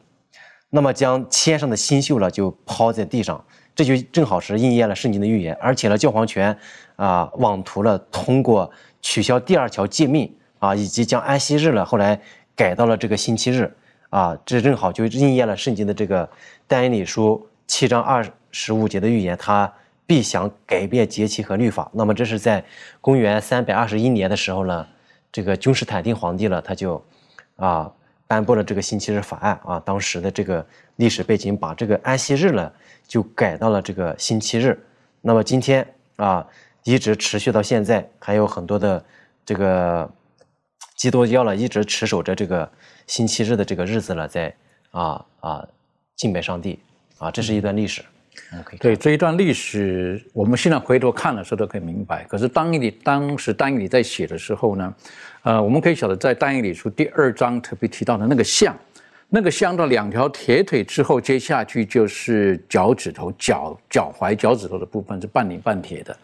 那么将天上的星宿呢，就抛在地上，这就正好是应验了圣经的预言。而且呢，教皇权啊，妄图了通过取消第二条诫命啊，以及将安息日了后来改到了这个星期日啊，这正好就应验了圣经的这个但以理书七章二十五节的预言，他必想改变节期和律法。那么这是在公元三百二十一年的时候呢，这个君士坦丁皇帝了，他就啊颁布了这个星期日法案啊，当时的这个历史背景把这个安息日呢就改到了这个星期日。那么今天啊。一直持续到现在，还有很多的这个基督教呢，一直持守着这个星期日的这个日子呢，在啊啊敬拜上帝啊，这是一段历史。对这一段历史，我们现在回头看的时候都可以明白。可是当你当时当你在写的时候呢，呃，我们可以晓得，在丹尼里书第二章特别提到的那个像，那个像到两条铁腿之后，接下去就是脚趾头、脚脚踝、脚趾头的部分是半拧半铁的。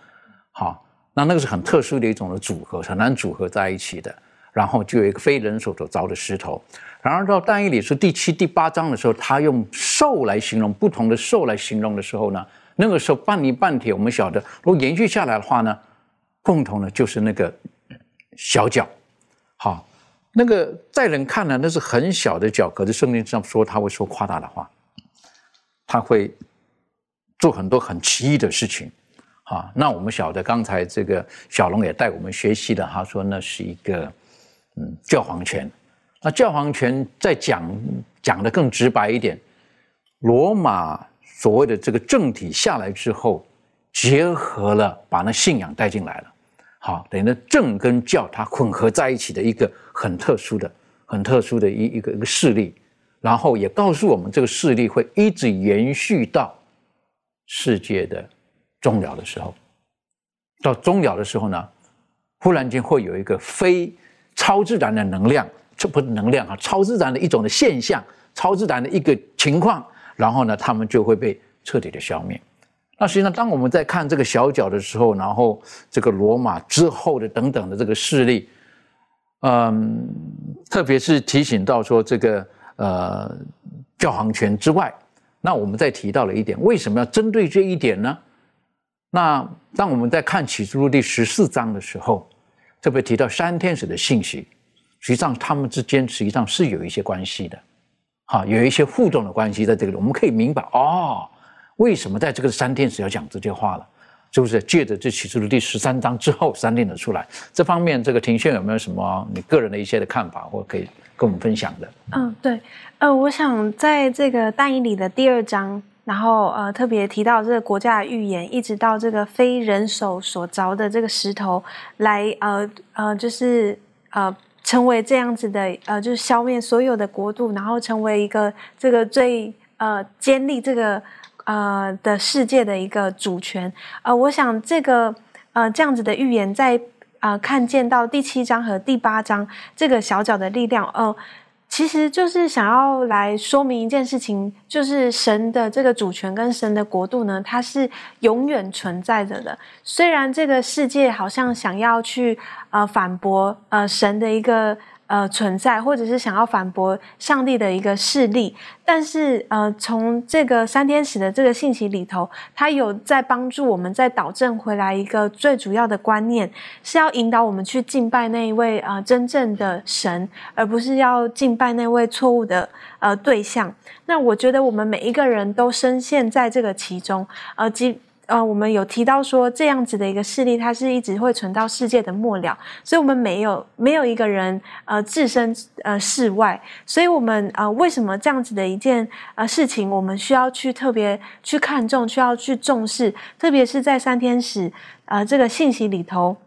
好，那那个是很特殊的一种的组合，很难组合在一起的。然后就有一个非人手所凿的石头。然而到但以理书第七、第八章的时候，他用兽来形容不同的兽来形容的时候呢，那个时候半泥半铁，我们晓得，如果延续下来的话呢，共同的就是那个小脚。好，那个在人看来那是很小的脚，可是圣经上说他会说夸大的话，他会做很多很奇异的事情。啊，那我们晓得，刚才这个小龙也带我们学习的，他说那是一个嗯教皇权。那教皇权再讲讲的更直白一点，罗马所谓的这个政体下来之后，结合了把那信仰带进来了，好，等于呢政跟教它混合在一起的一个很特殊的、很特殊的一一个一个势力，然后也告诉我们这个势力会一直延续到世界的。终了的时候，到终了的时候呢，忽然间会有一个非超自然的能量，这不是能量啊，超自然的一种的现象，超自然的一个情况，然后呢，他们就会被彻底的消灭。那实际上，当我们在看这个小角的时候，然后这个罗马之后的等等的这个势力，嗯，特别是提醒到说这个呃教皇权之外，那我们再提到了一点，为什么要针对这一点呢？那当我们在看启示录第十四章的时候，特别提到三天使的信息，实际上他们之间实际上是有一些关系的，哈，有一些互动的关系在这里，我们可以明白哦，为什么在这个三天使要讲这些话了，是不是？借着这启示录第十三章之后三天的出来，这方面这个庭炫有没有什么你个人的一些的看法，或可以跟我们分享的？嗯，对，呃，我想在这个大英里的第二章。然后呃，特别提到这个国家的预言，一直到这个非人手所凿的这个石头，来呃呃，就是呃成为这样子的呃，就是消灭所有的国度，然后成为一个这个最呃建立这个呃的世界的一个主权。呃，我想这个呃这样子的预言，在啊看见到第七章和第八章这个小脚的力量，呃。其实就是想要来说明一件事情，就是神的这个主权跟神的国度呢，它是永远存在着的。虽然这个世界好像想要去呃反驳呃神的一个。呃，存在或者是想要反驳上帝的一个势力，但是呃，从这个三天使的这个信息里头，他有在帮助我们在导正回来一个最主要的观念，是要引导我们去敬拜那一位呃真正的神，而不是要敬拜那位错误的呃对象。那我觉得我们每一个人都深陷在这个其中，呃，即。呃，我们有提到说这样子的一个事例，它是一直会存到世界的末了，所以我们没有没有一个人呃置身呃世外，所以我们呃为什么这样子的一件呃事情，我们需要去特别去看重，需要去重视，特别是在三天使呃这个信息里头。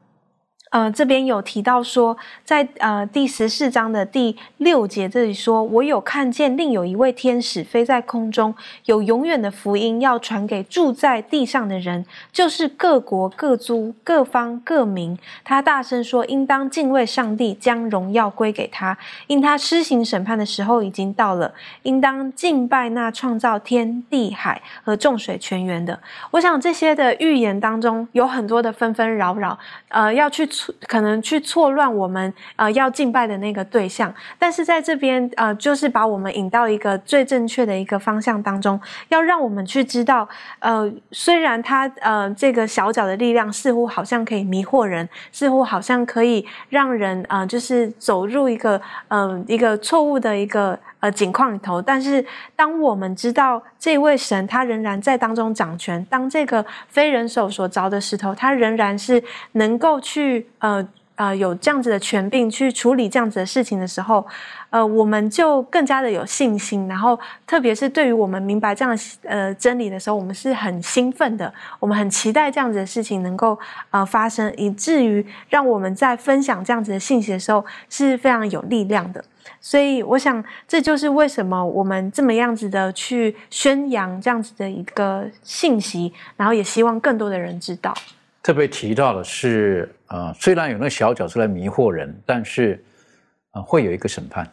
呃，这边有提到说，在呃第十四章的第六节这里说，我有看见另有一位天使飞在空中，有永远的福音要传给住在地上的人，就是各国各族各方各民。他大声说，应当敬畏上帝，将荣耀归给他，因他施行审判的时候已经到了。应当敬拜那创造天地海和众水泉源的。我想这些的预言当中有很多的纷纷扰扰，呃，要去。可能去错乱我们呃要敬拜的那个对象，但是在这边呃就是把我们引到一个最正确的一个方向当中，要让我们去知道，呃虽然他呃这个小脚的力量似乎好像可以迷惑人，似乎好像可以让人啊就是走入一个呃一个错误的一个。呃，景况里头，但是当我们知道这位神他仍然在当中掌权，当这个非人手所凿的石头，他仍然是能够去呃呃有这样子的权柄去处理这样子的事情的时候，呃，我们就更加的有信心。然后，特别是对于我们明白这样呃真理的时候，我们是很兴奋的，我们很期待这样子的事情能够呃发生，以至于让我们在分享这样子的信息的时候是非常有力量的。所以，我想这就是为什么我们这么样子的去宣扬这样子的一个信息，然后也希望更多的人知道。特别提到的是，呃，虽然有那个小角色来迷惑人，但是，呃，会有一个审判，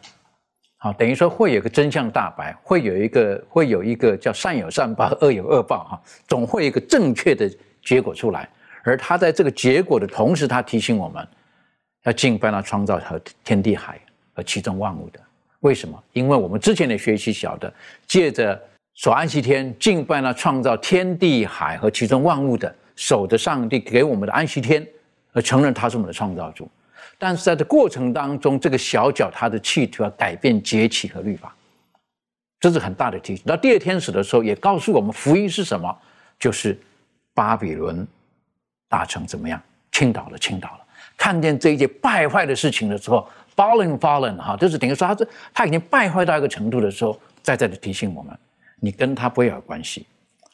好，等于说会有一个真相大白，会有一个会有一个叫善有善报，[LAUGHS] 恶有恶报，哈，总会有一个正确的结果出来。而他在这个结果的同时，他提醒我们要敬拜那创造和天地海。和其中万物的，为什么？因为我们之前的学习晓得，借着守安息天，敬拜那创造天地海和其中万物的，守着上帝给我们的安息天，而承认他是我们的创造主。但是在这过程当中，这个小脚他的企图要改变节气和律法，这是很大的提醒。到第二天使的时候，也告诉我们福音是什么，就是巴比伦大城怎么样倾倒了，倾倒了。看见这一件败坏的事情的时候。fallen fallen 哈，就是等于说他这他已经败坏到一个程度的时候，再再的提醒我们，你跟他不要有关系，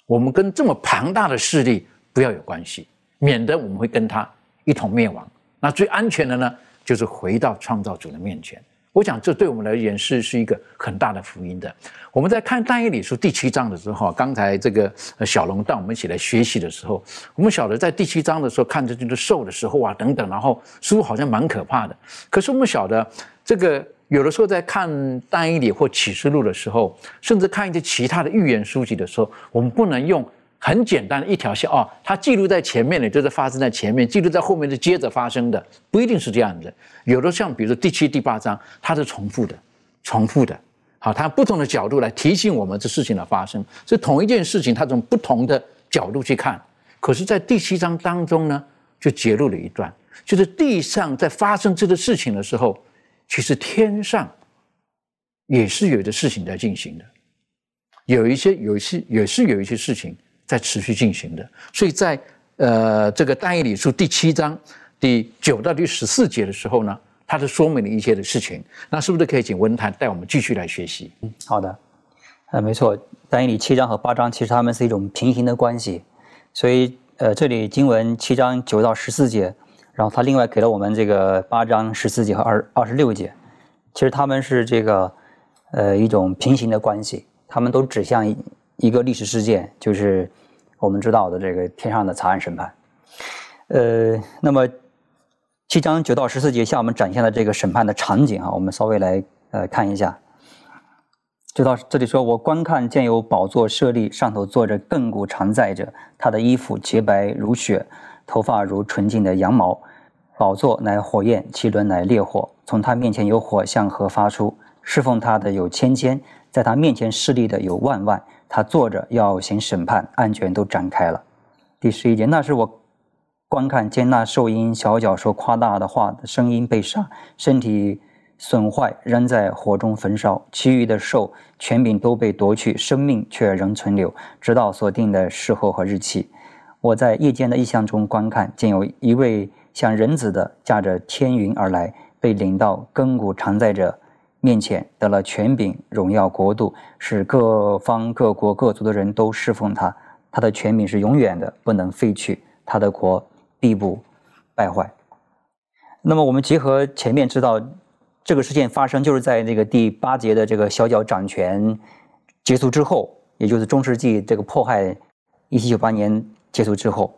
我们跟这么庞大的势力不要有关系，免得我们会跟他一同灭亡。那最安全的呢，就是回到创造主的面前。我想这对我们来言是是一个很大的福音的。我们在看但以理书第七章的时候，刚才这个小龙带我们一起来学习的时候，我们晓得在第七章的时候看着这个兽的时候啊等等，然后似乎好像蛮可怕的。可是我们晓得这个有的时候在看但以理或启示录的时候，甚至看一些其他的预言书籍的时候，我们不能用。很简单的一条线哦，它记录在前面的，就是发生在前面；记录在后面的，接着发生的，不一定是这样的。有的像比如说第七、第八章，它是重复的，重复的。好，它不同的角度来提醒我们这事情的发生，是同一件事情，它从不同的角度去看。可是，在第七章当中呢，就揭露了一段，就是地上在发生这个事情的时候，其实天上也是有的事情在进行的，有一些，有一些也是有一些事情。在持续进行的，所以在呃这个但以理书第七章第九到第十四节的时候呢，它是说明了一些的事情。那是不是可以请文坛带我们继续来学习？嗯，好的，呃，没错，但以理七章和八章其实它们是一种平行的关系，所以呃这里经文七章九到十四节，然后他另外给了我们这个八章十四节和二二十六节，其实他们是这个呃一种平行的关系，他们都指向。一个历史事件，就是我们知道的这个天上的查案审判。呃，那么七章九到十四节向我们展现了这个审判的场景啊，我们稍微来呃看一下。就到这里说，我观看见有宝座设立，上头坐着亘古常在者，他的衣服洁白如雪，头发如纯净的羊毛。宝座乃火焰，其轮乃烈火，从他面前有火向河发出，侍奉他的有千千，在他面前侍立的有万万。他坐着要行审判，案卷都展开了。第十一节，那是我观看见那兽因小脚说夸大的话的声音被杀，身体损坏，仍在火中焚烧；其余的兽权柄都被夺去，生命却仍存留，直到所定的时候和日期。我在夜间的异象中观看，见有一位像人子的驾着天云而来，被领到亘古常在者。面前得了权柄、荣耀、国度，使各方各国各族的人都侍奉他。他的权柄是永远的，不能废去。他的国必不败坏。那么，我们结合前面知道，这个事件发生就是在这个第八节的这个小脚掌权结束之后，也就是中世纪这个迫害一七九八年结束之后。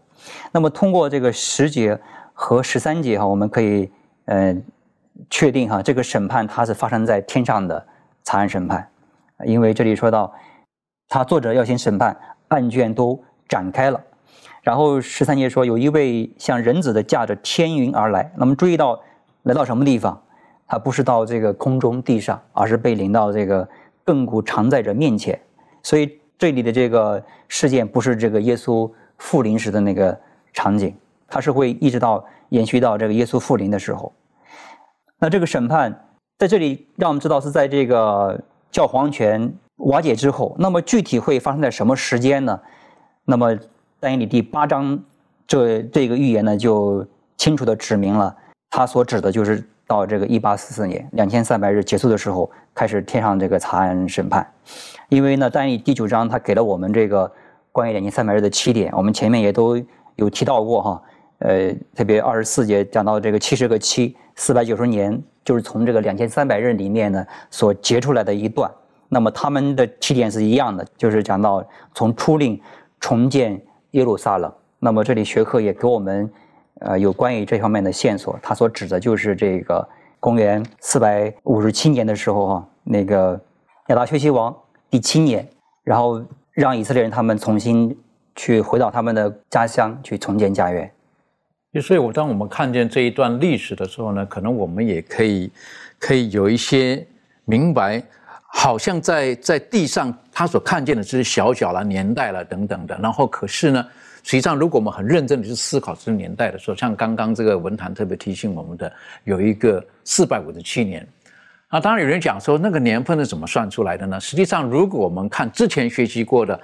那么，通过这个十节和十三节哈，我们可以嗯。确定哈，这个审判它是发生在天上的查案审判，因为这里说到，他作者要先审判，案卷都展开了，然后十三节说，有一位像人子的驾着天云而来。那么注意到来到什么地方？他不是到这个空中地上，而是被领到这个亘古常在者面前。所以这里的这个事件不是这个耶稣复临时的那个场景，它是会一直到延续到这个耶稣复临的时候。那这个审判在这里让我们知道是在这个教皇权瓦解之后。那么具体会发生在什么时间呢？那么但以理第八章这这个预言呢，就清楚的指明了，他所指的就是到这个一八四四年两千三百日结束的时候，开始天上这个查案审判。因为呢，但以第九章他给了我们这个关于两千三百日的起点，我们前面也都有提到过哈。呃，特别二十四节讲到这个七十个七四百九十年，就是从这个两千三百日里面呢所截出来的一段。那么他们的起点是一样的，就是讲到从初令重建。耶路撒冷。那么这里学科也给我们，呃，有关于这方面的线索。他所指的就是这个公元四百五十七年的时候，哈，那个亚达薛西王第七年，然后让以色列人他们重新去回到他们的家乡去重建家园。所以，我当我们看见这一段历史的时候呢，可能我们也可以可以有一些明白。好像在在地上，他所看见的只是小小的年代了等等的。然后，可是呢，实际上，如果我们很认真的去思考这个年代的时候，像刚刚这个文坛特别提醒我们的，有一个四百五十七年。啊，当然有人讲说，那个年份是怎么算出来的呢？实际上，如果我们看之前学习过的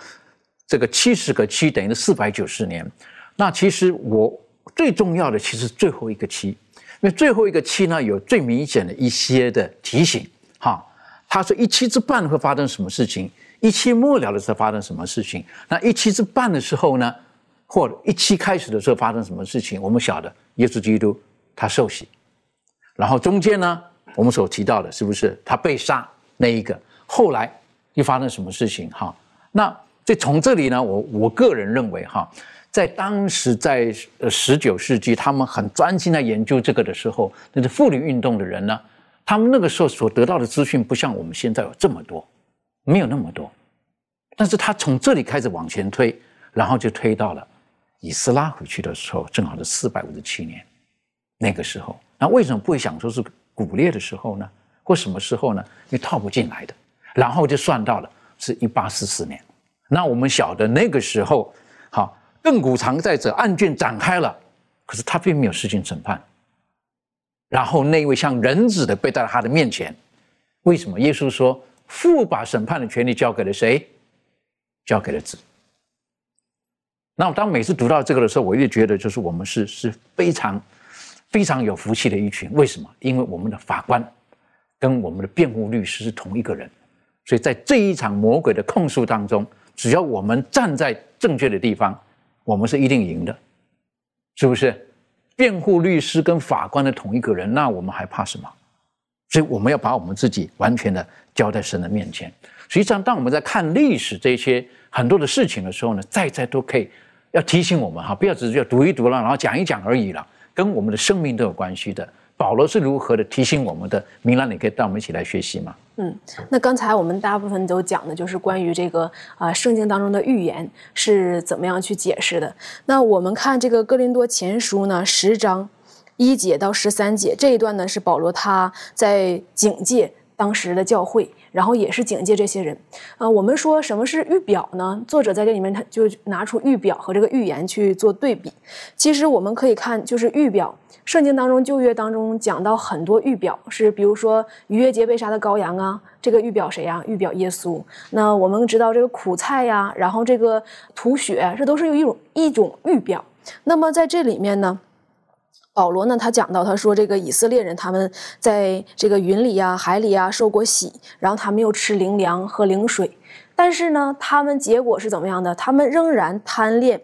这个七十个七等于四百九十年，那其实我最重要的其实最后一个七，因为最后一个七呢，有最明显的一些的提醒，哈。他说：“一期之半会发生什么事情？一期末了的时候发生什么事情？那一期之半的时候呢？或一期开始的时候发生什么事情？我们晓得，耶稣基督他受洗，然后中间呢，我们所提到的是不是他被杀那一个？后来又发生什么事情？哈，那这从这里呢，我我个人认为哈，在当时在呃十九世纪，他们很专心在研究这个的时候，那是妇女运动的人呢。”他们那个时候所得到的资讯不像我们现在有这么多，没有那么多，但是他从这里开始往前推，然后就推到了以斯拉回去的时候，正好是四百五十七年，那个时候，那为什么不会想说是古列的时候呢？或什么时候呢？因为套不进来的，然后就算到了是一八四四年。那我们晓得那个时候，好，亘古常在者案卷展开了，可是他并没有实行审判。然后那位像人子的被带到他的面前，为什么？耶稣说父把审判的权利交给了谁？交给了子。那我当每次读到这个的时候，我一直觉得就是我们是是非常非常有福气的一群。为什么？因为我们的法官跟我们的辩护律师是同一个人，所以在这一场魔鬼的控诉当中，只要我们站在正确的地方，我们是一定赢的，是不是？辩护律师跟法官的同一个人，那我们还怕什么？所以我们要把我们自己完全的交在神的面前。实际上，当我们在看历史这些很多的事情的时候呢，再再都可以要提醒我们哈，不要只是要读一读了，然后讲一讲而已了，跟我们的生命都有关系的。保罗是如何的提醒我们的？明兰，你可以带我们一起来学习吗？嗯，那刚才我们大部分都讲的就是关于这个啊，圣经当中的预言是怎么样去解释的。那我们看这个哥林多前书呢，十章一节到十三节这一段呢，是保罗他在警戒当时的教会。然后也是警戒这些人，啊，我们说什么是预表呢？作者在这里面他就拿出预表和这个预言去做对比。其实我们可以看，就是预表，圣经当中旧约当中讲到很多预表，是比如说逾越节被杀的羔羊啊，这个预表谁呀？预表耶稣。那我们知道这个苦菜呀，然后这个吐血，这都是有一种一种预表。那么在这里面呢？保罗呢，他讲到，他说这个以色列人他们在这个云里呀、海里呀受过洗，然后他们又吃灵粮、喝灵水，但是呢，他们结果是怎么样的？他们仍然贪恋，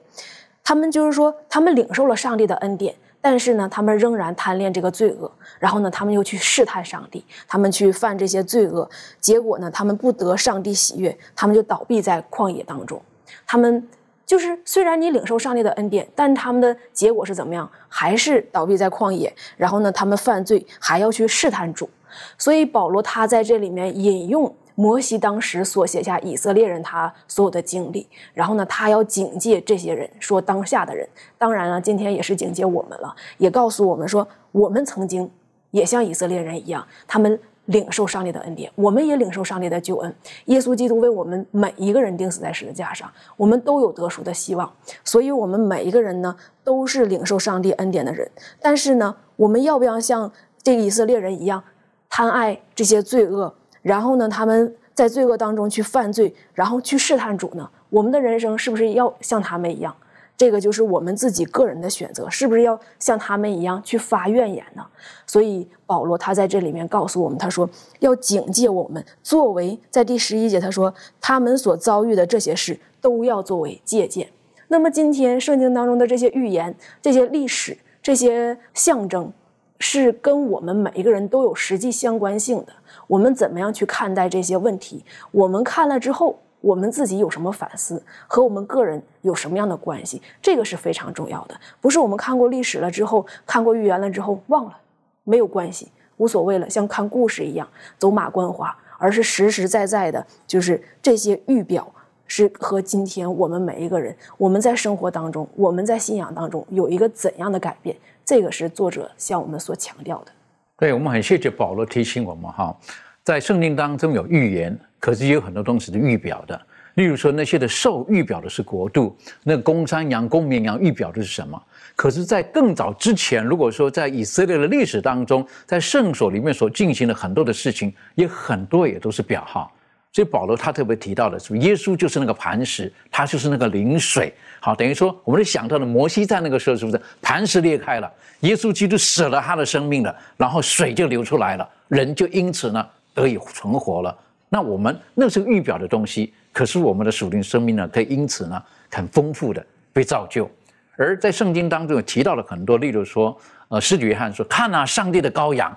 他们就是说，他们领受了上帝的恩典，但是呢，他们仍然贪恋这个罪恶，然后呢，他们又去试探上帝，他们去犯这些罪恶，结果呢，他们不得上帝喜悦，他们就倒闭在旷野当中，他们。就是虽然你领受上帝的恩典，但他们的结果是怎么样？还是倒闭在旷野。然后呢，他们犯罪还要去试探主。所以保罗他在这里面引用摩西当时所写下以色列人他所有的经历，然后呢，他要警戒这些人，说当下的人，当然了，今天也是警戒我们了，也告诉我们说，我们曾经也像以色列人一样，他们领受上帝的恩典，我们也领受上帝的救恩。耶稣基督为我们每一个人钉死在十字架上，我们都有得赎的希望，所以，我们每一个人呢，都是领受上帝恩典的人。但是呢，我们要不要像这个以色列人一样，贪爱这些罪恶？然后呢，他们在罪恶当中去犯罪，然后去试探主呢？我们的人生是不是要像他们一样？这个就是我们自己个人的选择，是不是要像他们一样去发怨言呢？所以保罗他在这里面告诉我们，他说要警戒我们，作为在第十一节他说他们所遭遇的这些事都要作为借鉴。那么今天圣经当中的这些预言、这些历史、这些象征，是跟我们每一个人都有实际相关性的。我们怎么样去看待这些问题？我们看了之后，我们自己有什么反思？和我们个人有什么样的关系？这个是非常重要的。不是我们看过历史了之后，看过预言了之后忘了，没有关系，无所谓了，像看故事一样走马观花，而是实实在在的，就是这些预表是和今天我们每一个人，我们在生活当中，我们在信仰当中有一个怎样的改变？这个是作者向我们所强调的。对我们很谢谢保罗提醒我们哈，在圣经当中有预言，可是也有很多东西是预表的。例如说那些的兽预表的是国度，那公山羊、公绵羊预表的是什么？可是，在更早之前，如果说在以色列的历史当中，在圣所里面所进行的很多的事情，也很多也都是表号。所以保罗他特别提到的是，耶稣就是那个磐石，他就是那个灵水。好，等于说我们想到的摩西在那个时候是不是磐石裂开了，耶稣基督舍了他的生命了，然后水就流出来了，人就因此呢可以存活了。那我们那是预表的东西，可是我们的属灵生命呢，可以因此呢很丰富的被造就。而在圣经当中有提到了很多，例如说，呃，施约翰说：“看啊，上帝的羔羊。”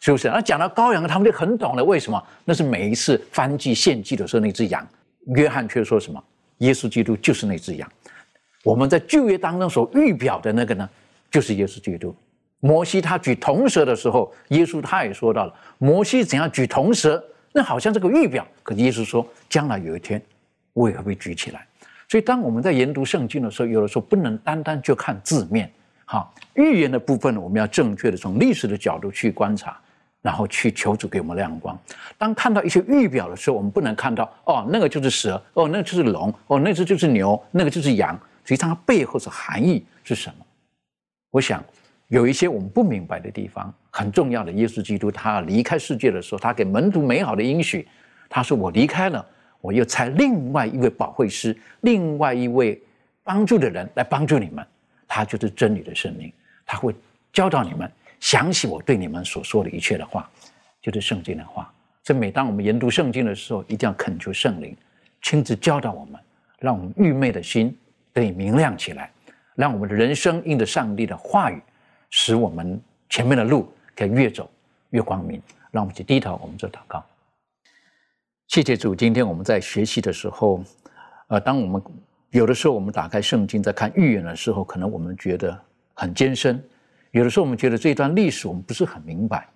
是不是？那讲到羔羊，他们就很懂了。为什么？那是每一次翻祭献祭的时候那只羊。约翰却说什么？耶稣基督就是那只羊。我们在旧约当中所预表的那个呢，就是耶稣基督。摩西他举铜蛇的时候，耶稣他也说到了，摩西怎样举铜蛇，那好像这个预表。可是耶稣说，将来有一天，我也会被举起来。所以，当我们在研读圣经的时候，有的时候不能单单就看字面。好，预言的部分，我们要正确的从历史的角度去观察。然后去求主给我们亮光。当看到一些预表的时候，我们不能看到哦，那个就是蛇，哦，那就是龙，哦，那只就是牛，那个就是羊。实际上它背后的含义是什么？我想有一些我们不明白的地方。很重要的，耶稣基督他离开世界的时候，他给门徒美好的应许。他说：“我离开了，我又差另外一位保惠师，另外一位帮助的人来帮助你们。他就是真理的圣灵，他会教导你们。”想起我对你们所说的一切的话，就是圣经的话。所以每当我们研读圣经的时候，一定要恳求圣灵亲自教导我们，让我们愚昧的心得以明亮起来，让我们的人生应着上帝的话语，使我们前面的路可以越走越光明。让我们去低头，我们做祷告。谢谢主，今天我们在学习的时候，呃，当我们有的时候我们打开圣经在看预言的时候，可能我们觉得很艰深。有的时候我们觉得这段历史我们不是很明白，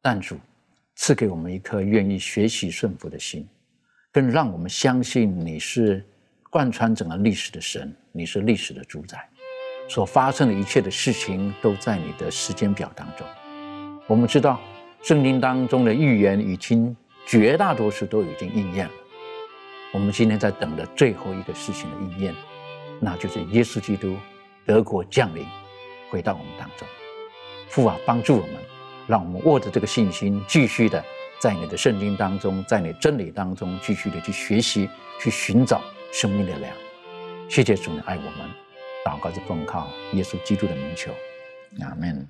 但主赐给我们一颗愿意学习顺服的心，更让我们相信你是贯穿整个历史的神，你是历史的主宰，所发生的一切的事情都在你的时间表当中。我们知道圣经当中的预言已经绝大多数都已经应验了，我们今天在等的最后一个事情的应验，那就是耶稣基督德国降临。回到我们当中，父啊，帮助我们，让我们握着这个信心，继续的在你的圣经当中，在你真理当中，继续的去学习，去寻找生命的粮。谢谢主，你爱我们，祷告是奉靠耶稣基督的名求，阿门。